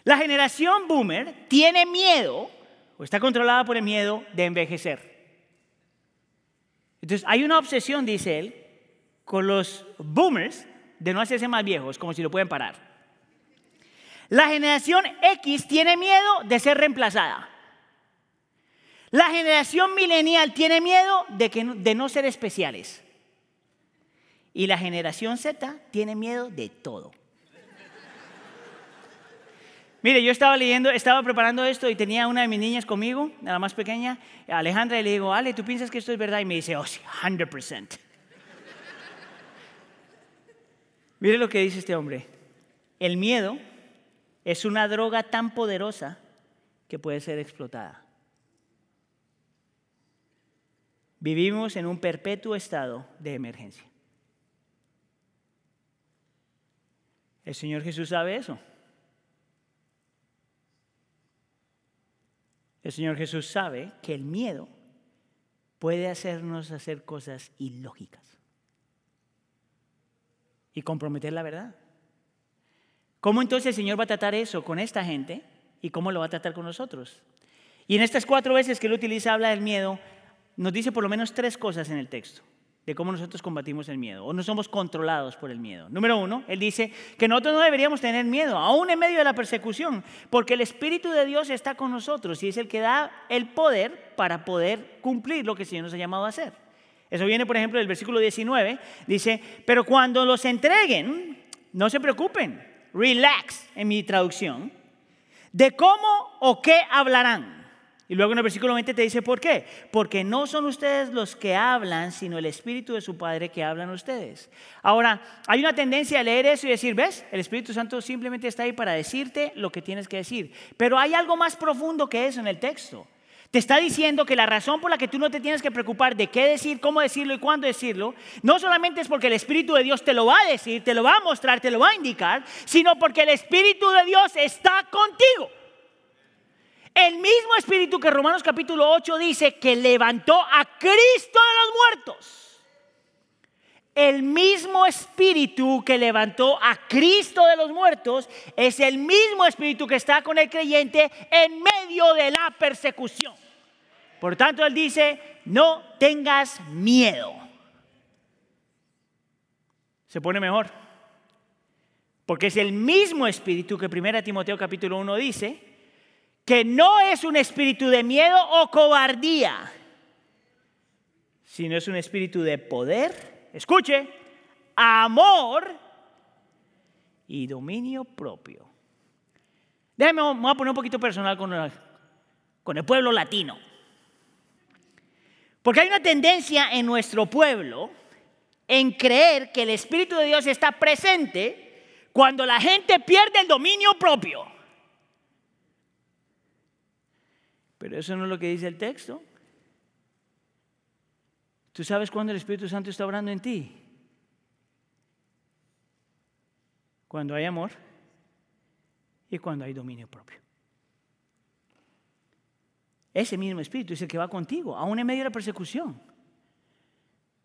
La generación boomer tiene miedo, o está controlada por el miedo de envejecer. Entonces, hay una obsesión, dice él, con los boomers de no hacerse más viejos, como si lo pueden parar. La generación X tiene miedo de ser reemplazada. La generación millennial tiene miedo de, que, de no ser especiales. Y la generación Z tiene miedo de todo. Mire, yo estaba leyendo, estaba preparando esto y tenía una de mis niñas conmigo, la más pequeña, Alejandra, y le digo, Ale, ¿tú piensas que esto es verdad? Y me dice, oh, sí, 100%. Mire lo que dice este hombre. El miedo es una droga tan poderosa que puede ser explotada. Vivimos en un perpetuo estado de emergencia. El Señor Jesús sabe eso. El Señor Jesús sabe que el miedo puede hacernos hacer cosas ilógicas y comprometer la verdad. ¿Cómo entonces el Señor va a tratar eso con esta gente y cómo lo va a tratar con nosotros? Y en estas cuatro veces que Él utiliza, habla del miedo, nos dice por lo menos tres cosas en el texto de cómo nosotros combatimos el miedo o no somos controlados por el miedo. Número uno, él dice que nosotros no deberíamos tener miedo, aún en medio de la persecución, porque el Espíritu de Dios está con nosotros y es el que da el poder para poder cumplir lo que el Señor nos ha llamado a hacer. Eso viene, por ejemplo, del versículo 19, dice, pero cuando los entreguen, no se preocupen, relax en mi traducción, de cómo o qué hablarán y luego en el versículo 20 te dice, ¿por qué? Porque no son ustedes los que hablan, sino el Espíritu de su Padre que hablan ustedes. Ahora, hay una tendencia a leer eso y decir, ¿ves? El Espíritu Santo simplemente está ahí para decirte lo que tienes que decir. Pero hay algo más profundo que eso en el texto. Te está diciendo que la razón por la que tú no te tienes que preocupar de qué decir, cómo decirlo y cuándo decirlo, no solamente es porque el Espíritu de Dios te lo va a decir, te lo va a mostrar, te lo va a indicar, sino porque el Espíritu de Dios está contigo. El mismo espíritu que Romanos capítulo 8 dice que levantó a Cristo de los muertos. El mismo espíritu que levantó a Cristo de los muertos es el mismo espíritu que está con el creyente en medio de la persecución. Por tanto, él dice, no tengas miedo. Se pone mejor. Porque es el mismo espíritu que 1 Timoteo capítulo 1 dice, que no es un espíritu de miedo o cobardía, sino es un espíritu de poder, escuche, amor y dominio propio. Déjame, me voy a poner un poquito personal con el, con el pueblo latino. Porque hay una tendencia en nuestro pueblo en creer que el Espíritu de Dios está presente cuando la gente pierde el dominio propio. Pero eso no es lo que dice el texto. ¿Tú sabes cuándo el Espíritu Santo está obrando en ti? Cuando hay amor y cuando hay dominio propio. Ese mismo Espíritu es el que va contigo, aún en medio de la persecución.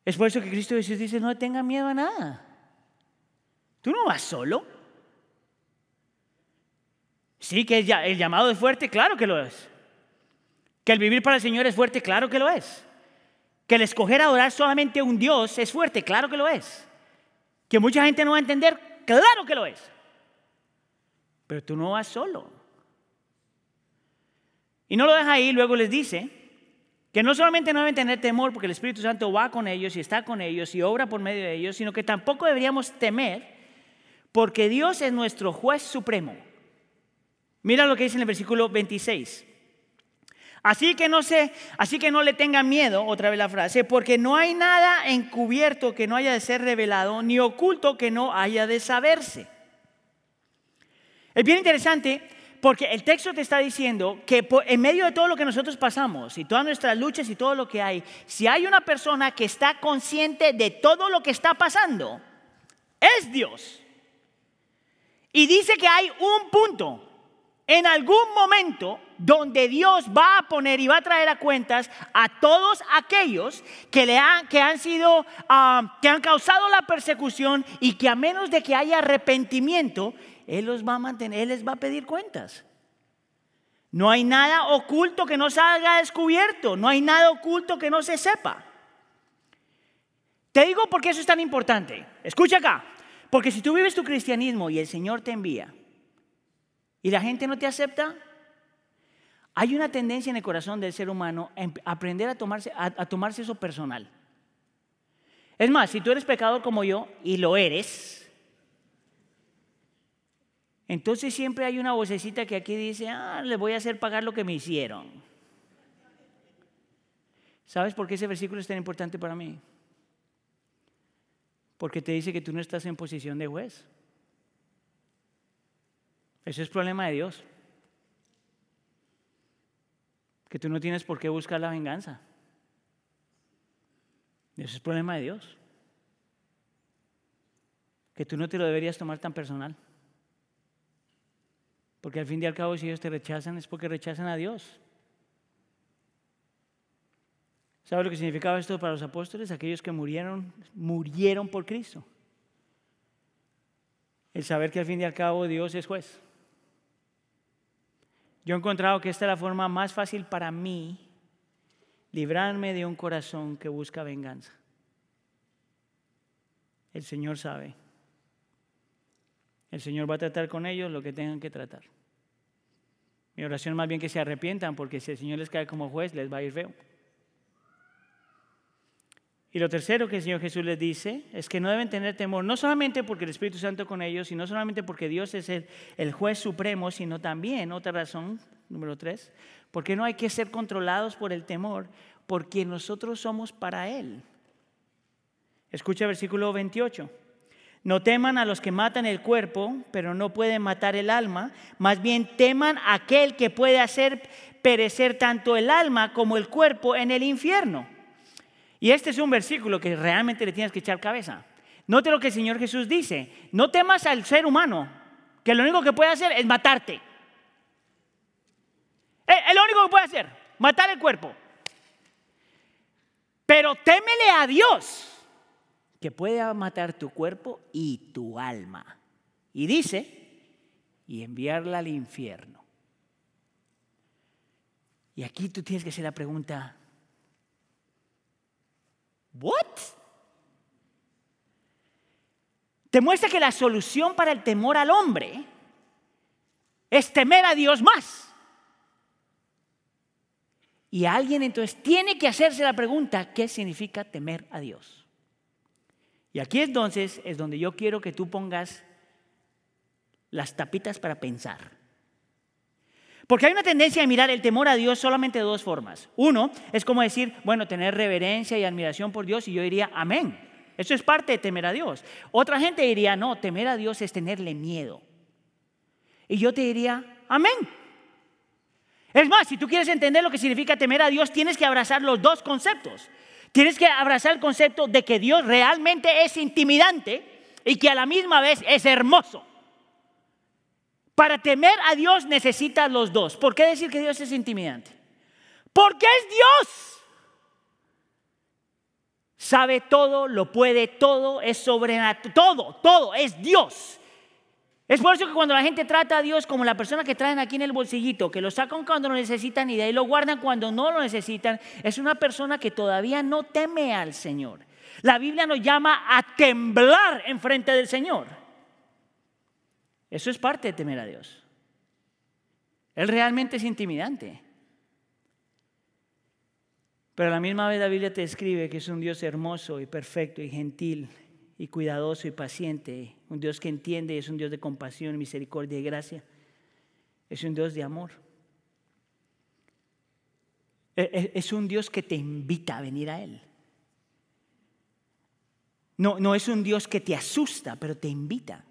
Es por eso que Cristo Jesús dice, no tenga miedo a nada. Tú no vas solo. Sí, que el llamado es fuerte, claro que lo es. Que el vivir para el Señor es fuerte, claro que lo es. Que el escoger adorar solamente a un Dios es fuerte, claro que lo es. Que mucha gente no va a entender, claro que lo es. Pero tú no vas solo. Y no lo deja ahí, luego les dice que no solamente no deben tener temor porque el Espíritu Santo va con ellos y está con ellos y obra por medio de ellos, sino que tampoco deberíamos temer porque Dios es nuestro juez supremo. Mira lo que dice en el versículo 26. Así que no sé, así que no le tengan miedo, otra vez la frase, porque no hay nada encubierto que no haya de ser revelado, ni oculto que no haya de saberse. Es bien interesante porque el texto te está diciendo que en medio de todo lo que nosotros pasamos y todas nuestras luchas y todo lo que hay, si hay una persona que está consciente de todo lo que está pasando, es Dios. Y dice que hay un punto, en algún momento, donde Dios va a poner y va a traer a cuentas a todos aquellos que, le han, que han sido, ah, que han causado la persecución y que a menos de que haya arrepentimiento, él los va a mantener, Él les va a pedir cuentas. No hay nada oculto que no salga descubierto, no hay nada oculto que no se sepa. Te digo por qué eso es tan importante. Escucha acá, porque si tú vives tu cristianismo y el Señor te envía y la gente no te acepta, hay una tendencia en el corazón del ser humano a aprender a tomarse, a tomarse eso personal. Es más, si tú eres pecador como yo y lo eres, entonces siempre hay una vocecita que aquí dice, ah, le voy a hacer pagar lo que me hicieron. ¿Sabes por qué ese versículo es tan importante para mí? Porque te dice que tú no estás en posición de juez. Eso es problema de Dios. Que tú no tienes por qué buscar la venganza. Eso es problema de Dios. Que tú no te lo deberías tomar tan personal. Porque al fin y al cabo, si ellos te rechazan, es porque rechazan a Dios. ¿Sabe lo que significaba esto para los apóstoles? Aquellos que murieron, murieron por Cristo. El saber que al fin y al cabo Dios es juez. Yo he encontrado que esta es la forma más fácil para mí librarme de un corazón que busca venganza. El Señor sabe. El Señor va a tratar con ellos lo que tengan que tratar. Mi oración más bien que se arrepientan, porque si el Señor les cae como juez, les va a ir feo. Y lo tercero que el Señor Jesús les dice es que no deben tener temor, no solamente porque el Espíritu Santo con ellos, y no solamente porque Dios es el, el juez supremo, sino también, otra razón, número tres, porque no hay que ser controlados por el temor, porque nosotros somos para Él. Escucha versículo 28. No teman a los que matan el cuerpo, pero no pueden matar el alma. Más bien teman a aquel que puede hacer perecer tanto el alma como el cuerpo en el infierno. Y este es un versículo que realmente le tienes que echar cabeza. Note lo que el Señor Jesús dice. No temas al ser humano, que lo único que puede hacer es matarte. Es lo único que puede hacer, matar el cuerpo. Pero témele a Dios que puede matar tu cuerpo y tu alma. Y dice, y enviarla al infierno. Y aquí tú tienes que hacer la pregunta, ¿what? te muestra que la solución para el temor al hombre es temer a Dios más. Y alguien entonces tiene que hacerse la pregunta, ¿qué significa temer a Dios? Y aquí entonces es donde yo quiero que tú pongas las tapitas para pensar. Porque hay una tendencia a mirar el temor a Dios solamente de dos formas. Uno es como decir, bueno, tener reverencia y admiración por Dios y yo diría, amén. Eso es parte de temer a Dios. Otra gente diría, no, temer a Dios es tenerle miedo. Y yo te diría, amén. Es más, si tú quieres entender lo que significa temer a Dios, tienes que abrazar los dos conceptos. Tienes que abrazar el concepto de que Dios realmente es intimidante y que a la misma vez es hermoso. Para temer a Dios necesitas los dos. ¿Por qué decir que Dios es intimidante? Porque es Dios. Sabe todo, lo puede todo, es sobrenatural, todo, todo, es Dios. Es por eso que cuando la gente trata a Dios como la persona que traen aquí en el bolsillito, que lo sacan cuando lo necesitan y de ahí lo guardan cuando no lo necesitan, es una persona que todavía no teme al Señor. La Biblia nos llama a temblar en frente del Señor. Eso es parte de temer a Dios. Él realmente es intimidante. Pero a la misma vez la Biblia te describe que es un Dios hermoso y perfecto y gentil y cuidadoso y paciente. Un Dios que entiende y es un Dios de compasión, misericordia y gracia. Es un Dios de amor. E, e, es un Dios que te invita a venir a Él. No, no es un Dios que te asusta, pero te invita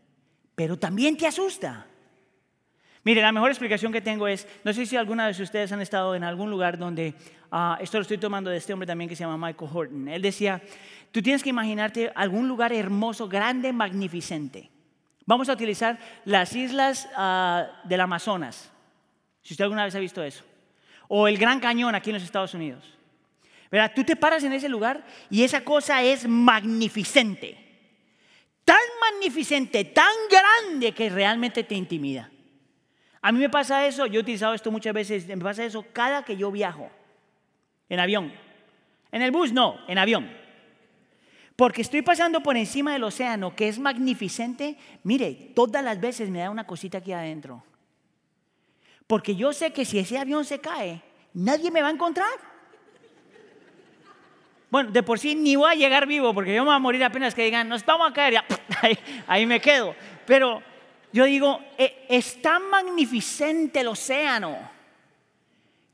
pero también te asusta. Mire, la mejor explicación que tengo es, no sé si alguna de ustedes han estado en algún lugar donde, ah, esto lo estoy tomando de este hombre también que se llama Michael Horton, él decía, tú tienes que imaginarte algún lugar hermoso, grande, magnificente. Vamos a utilizar las islas uh, del Amazonas, si usted alguna vez ha visto eso, o el Gran Cañón aquí en los Estados Unidos. ¿Verdad? Tú te paras en ese lugar y esa cosa es magnificente tan magnificente, tan grande que realmente te intimida. A mí me pasa eso, yo he utilizado esto muchas veces, me pasa eso cada que yo viajo en avión. En el bus no, en avión. Porque estoy pasando por encima del océano, que es magnificente. Mire, todas las veces me da una cosita aquí adentro. Porque yo sé que si ese avión se cae, nadie me va a encontrar. Bueno, de por sí ni voy a llegar vivo porque yo me voy a morir apenas que digan, nos vamos a caer, ya, ahí, me quedo. Pero yo digo, e, es tan magnificente el océano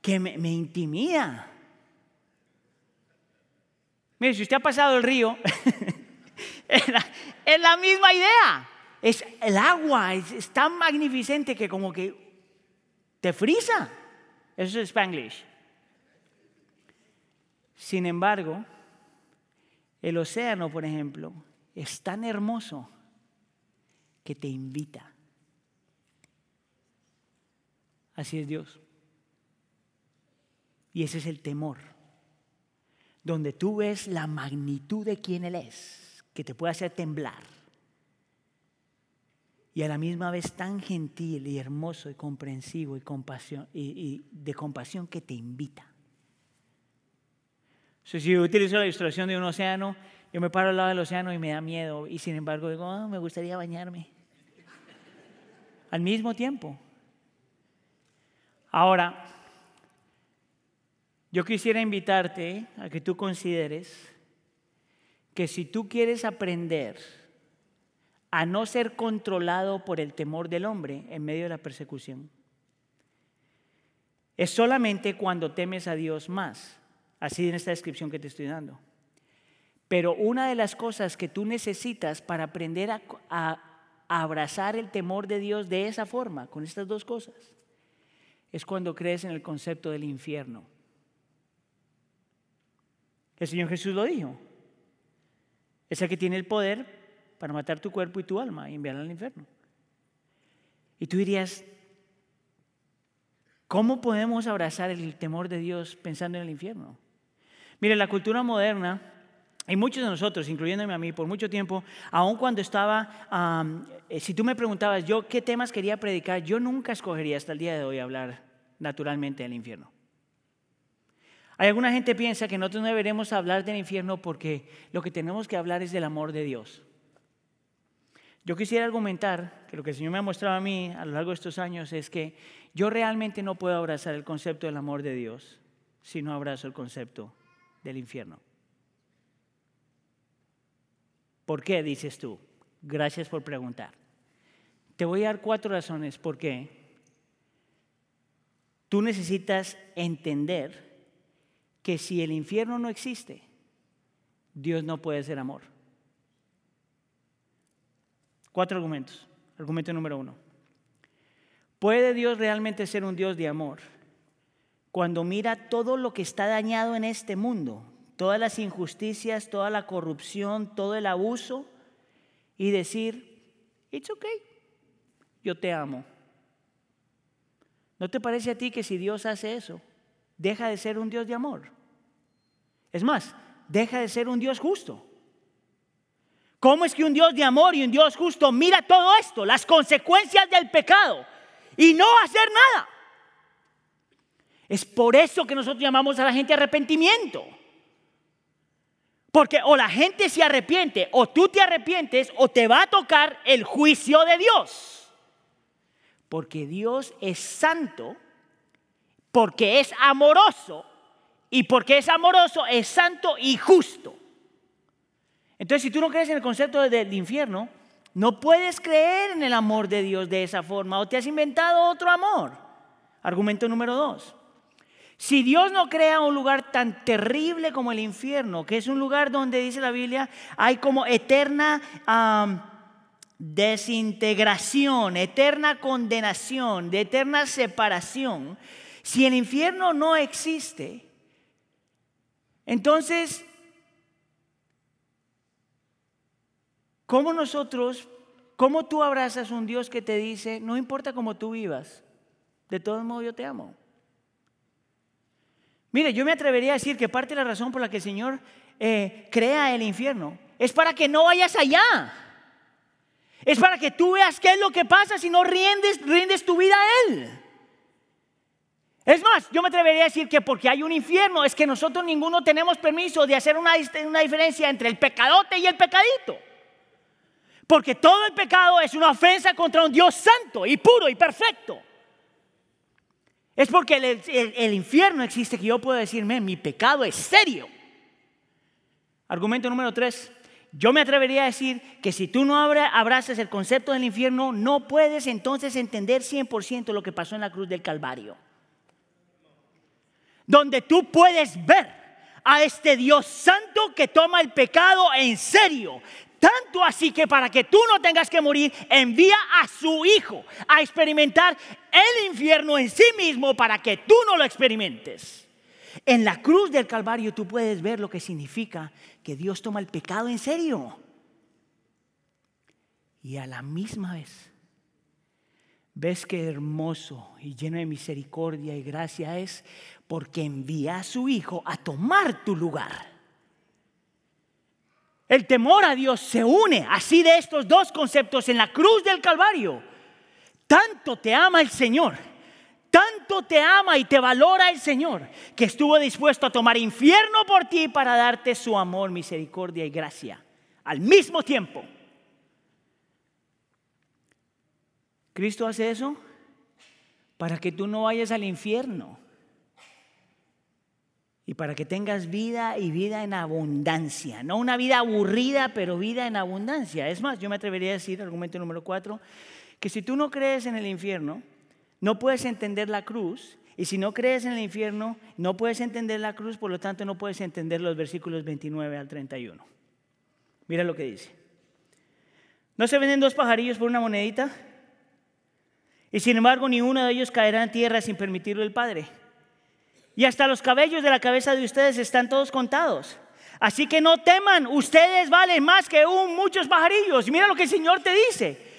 que me, intimida. Mire, si usted ha pasado el río, es, la, misma idea. Es el agua, es, tan magnificente que como que te frisa. Eso es Spanglish. Sin embargo, el océano, por ejemplo, es tan hermoso que te invita. Así es Dios. Y ese es el temor, donde tú ves la magnitud de quien Él es, que te puede hacer temblar. Y a la misma vez tan gentil y hermoso y comprensivo y de compasión que te invita si yo utilizo la ilustración de un océano, yo me paro al lado del océano y me da miedo y sin embargo digo, ah, me gustaría bañarme. Al mismo tiempo. Ahora, yo quisiera invitarte a que tú consideres que si tú quieres aprender a no ser controlado por el temor del hombre en medio de la persecución, es solamente cuando temes a Dios más así en esta descripción que te estoy dando. Pero una de las cosas que tú necesitas para aprender a, abrazar el temor de Dios de esa forma, con estas dos cosas, es cuando crees en el concepto del infierno. El Señor Jesús lo dijo. Es el que tiene el poder para matar tu cuerpo y tu alma y enviarlo al infierno. Y tú dirías, ¿cómo podemos abrazar el temor de Dios pensando en el infierno? Mire, la cultura moderna, y muchos de nosotros, incluyéndome a mí, por mucho tiempo, aun cuando estaba, eh, si tú me preguntabas yo qué temas quería predicar, yo nunca escogería hasta el día de hoy hablar naturalmente del infierno. Hay alguna gente que piensa que nosotros no deberemos hablar del infierno porque lo que tenemos que hablar es del amor de Dios. Yo quisiera argumentar que lo que el Señor me ha mostrado a mí a lo largo de estos años es que yo realmente no puedo abrazar el concepto del amor de Dios si no abrazo el concepto del infierno. ¿Por qué dices tú? Gracias por preguntar. Te voy a dar cuatro razones por qué tú necesitas entender que si el infierno no existe, Dios no puede ser amor. Cuatro argumentos. Argumento número uno. ¿Puede Dios realmente ser un Dios de amor cuando mira todo lo que está dañado en este mundo, todas las injusticias, toda la corrupción, todo el abuso, y decir, it's okay, yo te amo? ¿No te parece a ti que si Dios hace eso, deja de ser un Dios de amor? Es más, deja de ser un Dios justo. ¿Cómo es que un Dios de amor y un Dios justo mira todo esto, las consecuencias del pecado, y no hacer nada? Es por eso que nosotros llamamos a la gente arrepentimiento. Porque o la gente se arrepiente, o tú te arrepientes, o te va a tocar el juicio de Dios. Porque Dios es santo, porque es amoroso, y porque es amoroso, es santo y justo. Entonces, si tú no crees en el concepto del infierno, no puedes creer en el amor de Dios de esa forma, o te has inventado otro amor. Argumento número dos. Si Dios no crea un lugar tan terrible como el infierno, que es un lugar donde dice la Biblia, hay como eterna desintegración, eterna condenación, de eterna separación, si el infierno no existe, entonces, ¿cómo nosotros, cómo tú abrazas un Dios que te dice, no importa cómo tú vivas, de todos modos yo te amo? Mire, yo me atrevería a decir que parte de la razón por la que el Señor eh, crea el infierno es para que no vayas allá. Es para que tú veas qué es lo que pasa si no rindes, tu vida a Él. Es más, yo me atrevería a decir que porque hay un infierno es que nosotros ninguno tenemos permiso de hacer una, una diferencia entre el pecadote y el pecadito. Porque todo el pecado es una ofensa contra un Dios santo y puro y perfecto. Es porque el, infierno existe que yo puedo decirme, mi pecado es serio. Argumento número tres. Yo me atrevería a decir que si tú no abrazas el concepto del infierno, no puedes entonces entender 100% lo que pasó en la cruz del Calvario. Donde tú puedes ver a este Dios santo que toma el pecado en serio, tanto así que para que tú no tengas que morir, envía a su Hijo a experimentar el infierno en sí mismo para que tú no lo experimentes. En la cruz del Calvario tú puedes ver lo que significa que Dios toma el pecado en serio. Y a la misma vez, ves qué hermoso y lleno de misericordia y gracia es porque envía a su Hijo a tomar tu lugar. El temor a Dios se une así de estos dos conceptos en la cruz del Calvario. Tanto te ama el Señor, tanto te ama y te valora el Señor, que estuvo dispuesto a tomar infierno por ti para darte su amor, misericordia y gracia al mismo tiempo. Cristo hace eso para que tú no vayas al infierno y para que tengas vida y vida en abundancia. No una vida aburrida, pero vida en abundancia. Es más, yo me atrevería a decir, argumento número cuatro, que si tú no crees en el infierno, no puedes entender la cruz. Y si no crees en el infierno, no puedes entender la cruz, por lo tanto no puedes entender los versículos 29 al 31. Mira lo que dice. ¿No se venden dos pajarillos por una monedita? Y sin embargo ni uno de ellos caerá en tierra sin permitirlo el Padre. Y hasta los cabellos de la cabeza de ustedes están todos contados. Así que no teman, ustedes valen más que un, muchos pajarillos. Mira lo que el Señor te dice.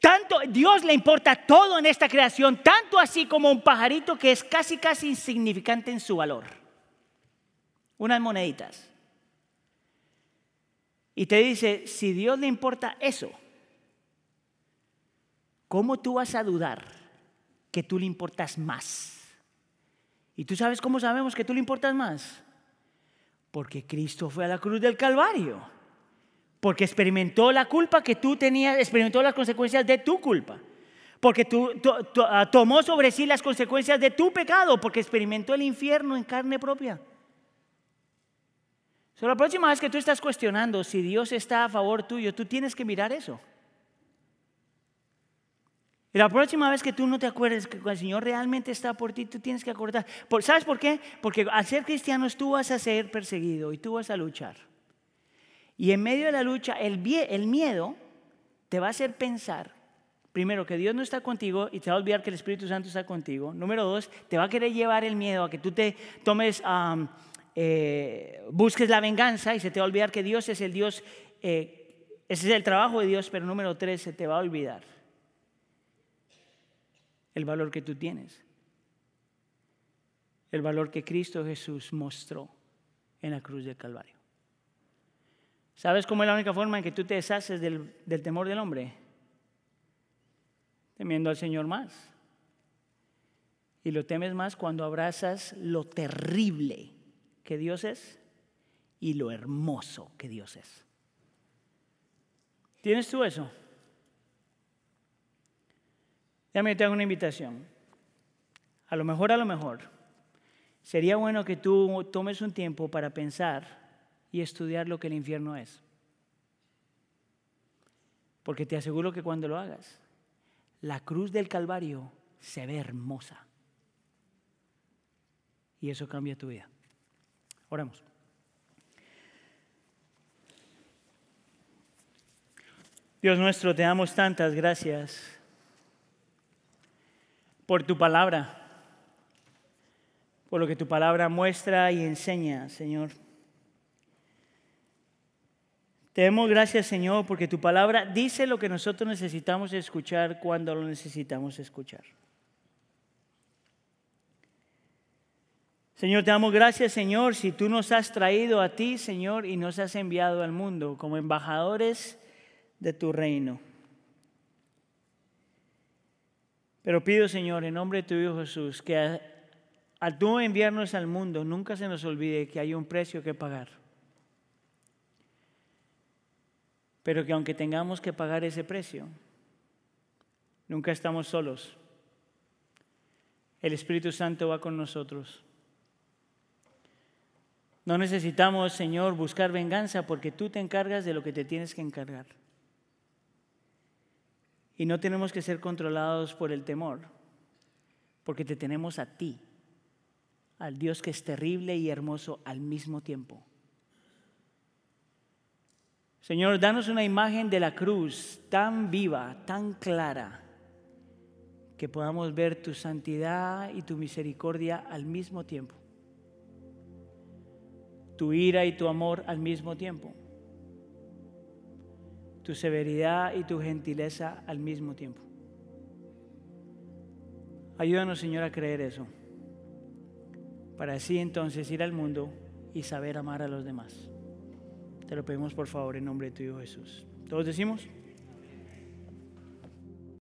Tanto Dios le importa todo en esta creación, tanto así como un pajarito que es casi casi insignificante en su valor. Unas moneditas. Y te dice, si Dios le importa eso, ¿cómo tú vas a dudar que tú le importas más? ¿Y tú sabes cómo sabemos que tú le importas más? Porque Cristo fue a la cruz del Calvario Porque experimentó la culpa que tú tenías, experimentó las consecuencias de tu culpa. Porque tú, ah, tomó sobre sí las consecuencias de tu pecado, porque experimentó el infierno en carne propia. So, la próxima vez que tú estás cuestionando si Dios está a favor tuyo, tú tienes que mirar eso. Y la próxima vez que tú no te acuerdes que el Señor realmente está por ti, tú tienes que acordar. ¿Sabes por qué? Porque al ser cristianos tú vas a ser perseguido y tú vas a luchar. Y en medio de la lucha, el, miedo te va a hacer pensar, primero, que Dios no está contigo y te va a olvidar que el Espíritu Santo está contigo. Número dos, te va a querer llevar el miedo a que tú te tomes, eh, busques la venganza y se te va a olvidar que Dios es el Dios, eh, ese es el trabajo de Dios, pero número tres, se te va a olvidar el valor que tú tienes, el valor que Cristo Jesús mostró en la cruz del Calvario. ¿Sabes cómo es la única forma en que tú te deshaces del, temor del hombre? Temiendo al Señor más. Y lo temes más cuando abrazas lo terrible que Dios es y lo hermoso que Dios es. ¿Tienes tú eso? Déjame te hago una invitación. A lo mejor, a lo mejor, sería bueno que tú tomes un tiempo para pensar y estudiar lo que el infierno es. Porque te aseguro que cuando lo hagas, la cruz del Calvario se ve hermosa. Y eso cambia tu vida. Oremos. Dios nuestro, te damos tantas gracias por tu palabra, por lo que tu palabra muestra y enseña, Señor. Te damos gracias, Señor, porque tu palabra dice lo que nosotros necesitamos escuchar cuando lo necesitamos escuchar. Señor, te damos gracias, Señor, si tú nos has traído a ti, Señor, y nos has enviado al mundo como embajadores de tu reino. Pero pido, Señor, en nombre de tu Hijo Jesús, que al tú enviarnos al mundo, nunca se nos olvide que hay un precio que pagar. Pero que aunque tengamos que pagar ese precio, nunca estamos solos. El Espíritu Santo va con nosotros. No necesitamos, Señor, buscar venganza porque tú te encargas de lo que te tienes que encargar. Y no tenemos que ser controlados por el temor, porque te tenemos a ti, al Dios que es terrible y hermoso al mismo tiempo. Señor, danos una imagen de la cruz tan viva, tan clara, que podamos ver tu santidad y tu misericordia al mismo tiempo, tu ira y tu amor al mismo tiempo tu severidad y tu gentileza al mismo tiempo. Ayúdanos, Señor, a creer eso, para así entonces ir al mundo y saber amar a los demás. Te lo pedimos por favor en nombre de tu Hijo Jesús. ¿Todos decimos?